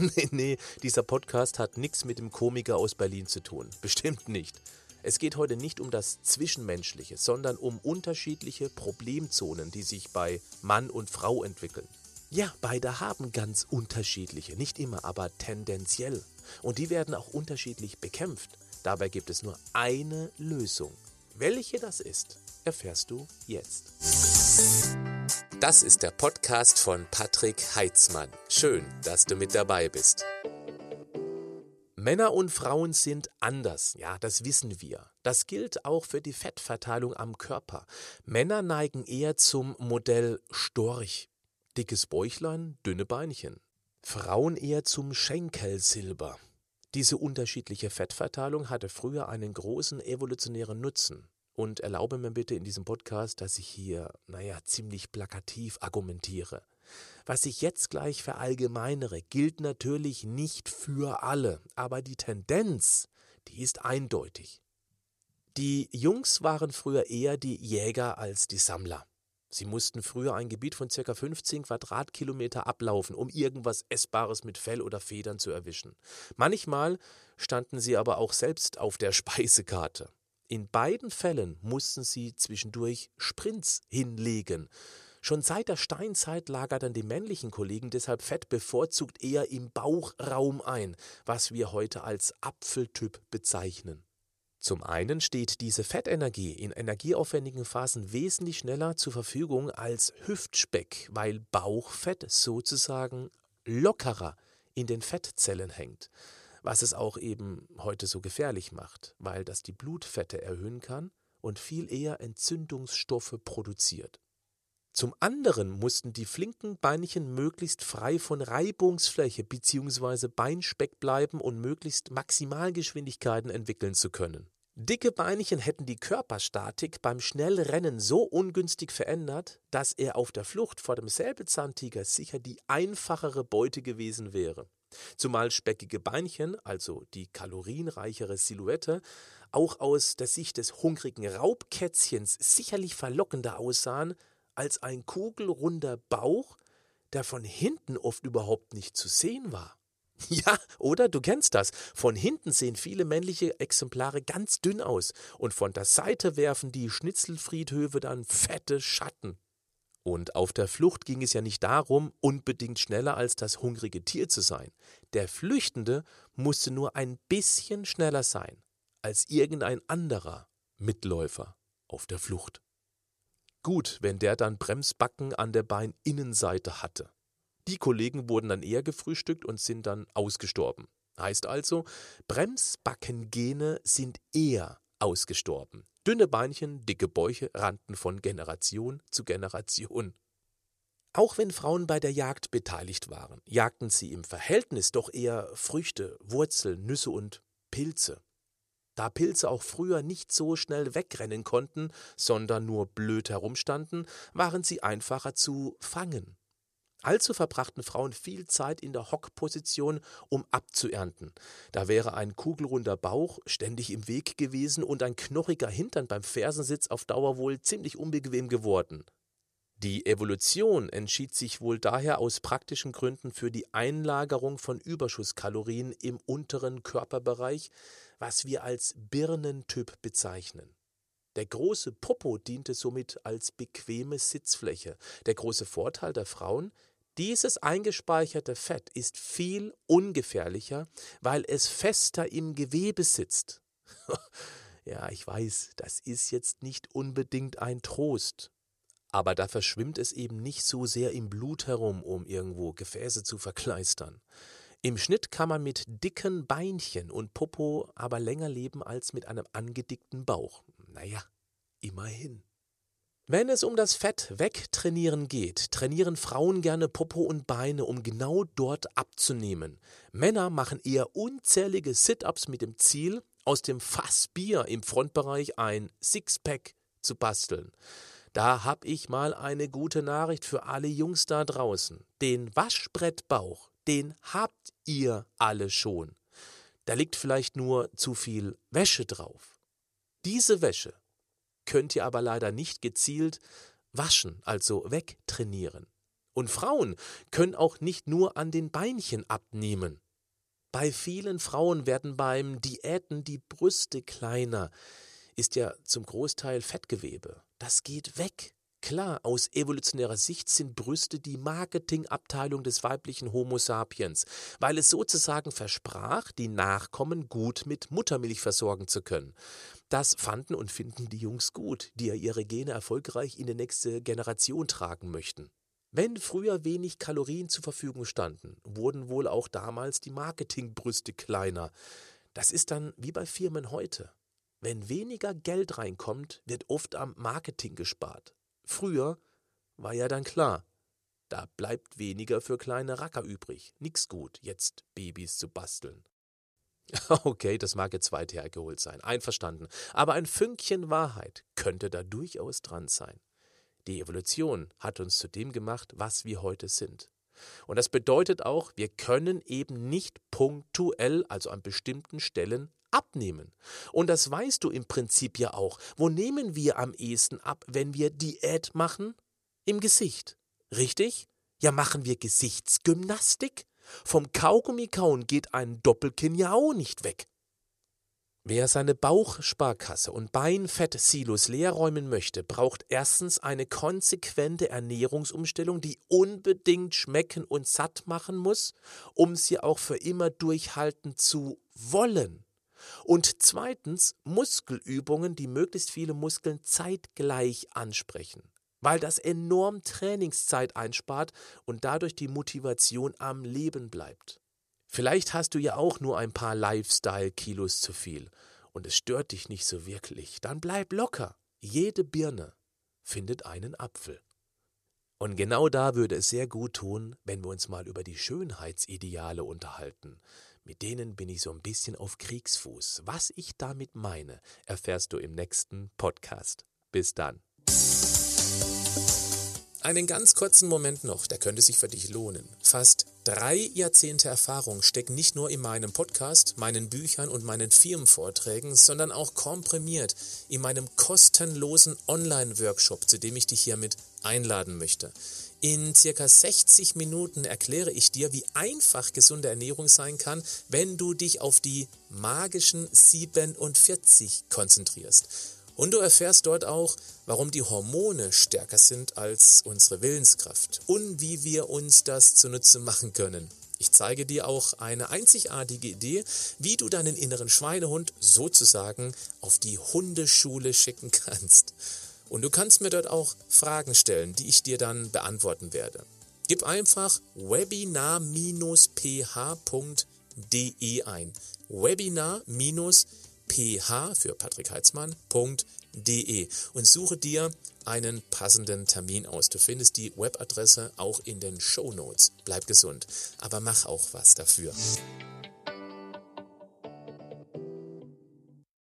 nee, nee, dieser Podcast hat nichts mit dem Komiker aus Berlin zu tun. Bestimmt nicht. Es geht heute nicht um das Zwischenmenschliche, sondern um unterschiedliche Problemzonen, die sich bei Mann und Frau entwickeln. Ja, beide haben ganz unterschiedliche, nicht immer, aber tendenziell. Und die werden auch unterschiedlich bekämpft. Dabei gibt es nur eine Lösung. Welche das ist, erfährst du jetzt. Das ist der Podcast von Patrick Heitzmann. Schön, dass du mit dabei bist. Männer und Frauen sind anders, ja, das wissen wir. Das gilt auch für die Fettverteilung am Körper. Männer neigen eher zum Modell Storch. Dickes Bäuchlein, dünne Beinchen. Frauen eher zum Schenkelsilber. Diese unterschiedliche Fettverteilung hatte früher einen großen evolutionären Nutzen. Und erlaube mir bitte in diesem Podcast, dass ich hier, naja, ziemlich plakativ argumentiere. Was ich jetzt gleich verallgemeinere, gilt natürlich nicht für alle, aber die Tendenz, die ist eindeutig. Die Jungs waren früher eher die Jäger als die Sammler. Sie mussten früher ein Gebiet von ca. 15 Quadratkilometer ablaufen, um irgendwas Essbares mit Fell oder Federn zu erwischen. Manchmal standen sie aber auch selbst auf der Speisekarte. In beiden Fällen mussten sie zwischendurch Sprints hinlegen. Schon seit der Steinzeit lagerten die männlichen Kollegen deshalb Fett bevorzugt eher im Bauchraum ein, was wir heute als Apfeltyp bezeichnen. Zum einen steht diese Fettenergie in energieaufwendigen Phasen wesentlich schneller zur Verfügung als Hüftspeck, weil Bauchfett sozusagen lockerer in den Fettzellen hängt, was es auch eben heute so gefährlich macht, weil das die Blutfette erhöhen kann und viel eher Entzündungsstoffe produziert. Zum anderen mussten die flinken Beinchen möglichst frei von Reibungsfläche bzw. Beinspeck bleiben und möglichst Maximalgeschwindigkeiten entwickeln zu können. Dicke Beinchen hätten die Körperstatik beim Schnellrennen so ungünstig verändert, dass er auf der Flucht vor dem Säbelzahntiger sicher die einfachere Beute gewesen wäre. Zumal speckige Beinchen, also die kalorienreichere Silhouette, auch aus der Sicht des hungrigen Raubkätzchens sicherlich verlockender aussahen als ein kugelrunder Bauch, der von hinten oft überhaupt nicht zu sehen war. Ja, oder? Du kennst das. Von hinten sehen viele männliche Exemplare ganz dünn aus und von der Seite werfen die Schnitzelfriedhöfe dann fette Schatten. Und auf der Flucht ging es ja nicht darum, unbedingt schneller als das hungrige Tier zu sein. Der Flüchtende musste nur ein bisschen schneller sein als irgendein anderer Mitläufer auf der Flucht. Gut, wenn der dann Bremsbacken an der Beininnenseite hatte. Die Kollegen wurden dann eher gefrühstückt und sind dann ausgestorben. Heißt also, Bremsbackengene sind eher ausgestorben. Dünne Beinchen, dicke Bäuche rannten von Generation zu Generation. Auch wenn Frauen bei der Jagd beteiligt waren, jagten sie im Verhältnis doch eher Früchte, Wurzeln, Nüsse und Pilze. Da Pilze auch früher nicht so schnell wegrennen konnten, sondern nur blöd herumstanden, waren sie einfacher zu fangen. Also verbrachten Frauen viel Zeit in der Hockposition, um abzuernten. Da wäre ein kugelrunder Bauch ständig im Weg gewesen und ein knochiger Hintern beim Fersensitz auf Dauer wohl ziemlich unbequem geworden. Die Evolution entschied sich wohl daher aus praktischen Gründen für die Einlagerung von Überschusskalorien im unteren Körperbereich, was wir als Birnentyp bezeichnen. Der große Popo diente somit als bequeme Sitzfläche. Der große Vorteil der Frauen, dieses eingespeicherte Fett ist viel ungefährlicher, weil es fester im Gewebe sitzt. ja, ich weiß, das ist jetzt nicht unbedingt ein Trost. Aber da verschwimmt es eben nicht so sehr im Blut herum, um irgendwo Gefäße zu verkleistern. Im Schnitt kann man mit dicken Beinchen und Popo aber länger leben als mit einem angedickten Bauch. Naja, immerhin. Wenn es um das Fett wegtrainieren geht, trainieren Frauen gerne Popo und Beine, um genau dort abzunehmen. Männer machen eher unzählige Sit-ups mit dem Ziel, aus dem Fass Bier im Frontbereich ein Sixpack zu basteln. Da hab ich mal eine gute Nachricht für alle Jungs da draußen. Den Waschbrettbauch, den habt ihr alle schon. Da liegt vielleicht nur zu viel Wäsche drauf. Diese Wäsche könnt ihr aber leider nicht gezielt waschen, also wegtrainieren. Und Frauen können auch nicht nur an den Beinchen abnehmen. Bei vielen Frauen werden beim Diäten die Brüste kleiner. Ist ja zum Großteil Fettgewebe. Das geht weg. Klar, aus evolutionärer Sicht sind Brüste die Marketingabteilung des weiblichen Homo sapiens, weil es sozusagen versprach, die Nachkommen gut mit Muttermilch versorgen zu können. Das fanden und finden die Jungs gut, die ja ihre Gene erfolgreich in die nächste Generation tragen möchten. Wenn früher wenig Kalorien zur Verfügung standen, wurden wohl auch damals die Marketingbrüste kleiner. Das ist dann wie bei Firmen heute. Wenn weniger Geld reinkommt, wird oft am Marketing gespart. Früher war ja dann klar, da bleibt weniger für kleine Racker übrig. Nix gut, jetzt Babys zu basteln. Okay, das mag jetzt weit hergeholt sein, einverstanden. Aber ein Fünkchen Wahrheit könnte da durchaus dran sein. Die Evolution hat uns zu dem gemacht, was wir heute sind. Und das bedeutet auch, wir können eben nicht punktuell, also an bestimmten Stellen, abnehmen. Und das weißt du im Prinzip ja auch. Wo nehmen wir am ehesten ab, wenn wir Diät machen? Im Gesicht. Richtig? Ja, machen wir Gesichtsgymnastik? Vom Kaugummi kauen geht ein Doppelkinn ja auch nicht weg. Wer seine Bauchsparkasse und Beinfettsilos leerräumen möchte, braucht erstens eine konsequente Ernährungsumstellung, die unbedingt schmecken und satt machen muss, um sie auch für immer durchhalten zu wollen. Und zweitens Muskelübungen, die möglichst viele Muskeln zeitgleich ansprechen, weil das enorm Trainingszeit einspart und dadurch die Motivation am Leben bleibt. Vielleicht hast du ja auch nur ein paar Lifestyle-Kilos zu viel und es stört dich nicht so wirklich. Dann bleib locker. Jede Birne findet einen Apfel. Und genau da würde es sehr gut tun, wenn wir uns mal über die Schönheitsideale unterhalten. Mit denen bin ich so ein bisschen auf Kriegsfuß. Was ich damit meine, erfährst du im nächsten Podcast. Bis dann. Einen ganz kurzen Moment noch, der könnte sich für dich lohnen. Fast drei Jahrzehnte Erfahrung stecken nicht nur in meinem Podcast, meinen Büchern und meinen Firmenvorträgen, sondern auch komprimiert in meinem kostenlosen Online-Workshop, zu dem ich dich hiermit einladen möchte. In circa 60 Minuten erkläre ich dir, wie einfach gesunde Ernährung sein kann, wenn du dich auf die magischen 47 konzentrierst. Und du erfährst dort auch, warum die Hormone stärker sind als unsere Willenskraft und wie wir uns das zunutze machen können. Ich zeige dir auch eine einzigartige Idee, wie du deinen inneren Schweinehund sozusagen auf die Hundeschule schicken kannst. Und du kannst mir dort auch Fragen stellen, die ich dir dann beantworten werde. Gib einfach webinar-ph.de ein. Webinar-ph für Patrick Heitzmann.de und suche dir einen passenden Termin aus. Du findest die Webadresse auch in den Show Notes. Bleib gesund, aber mach auch was dafür.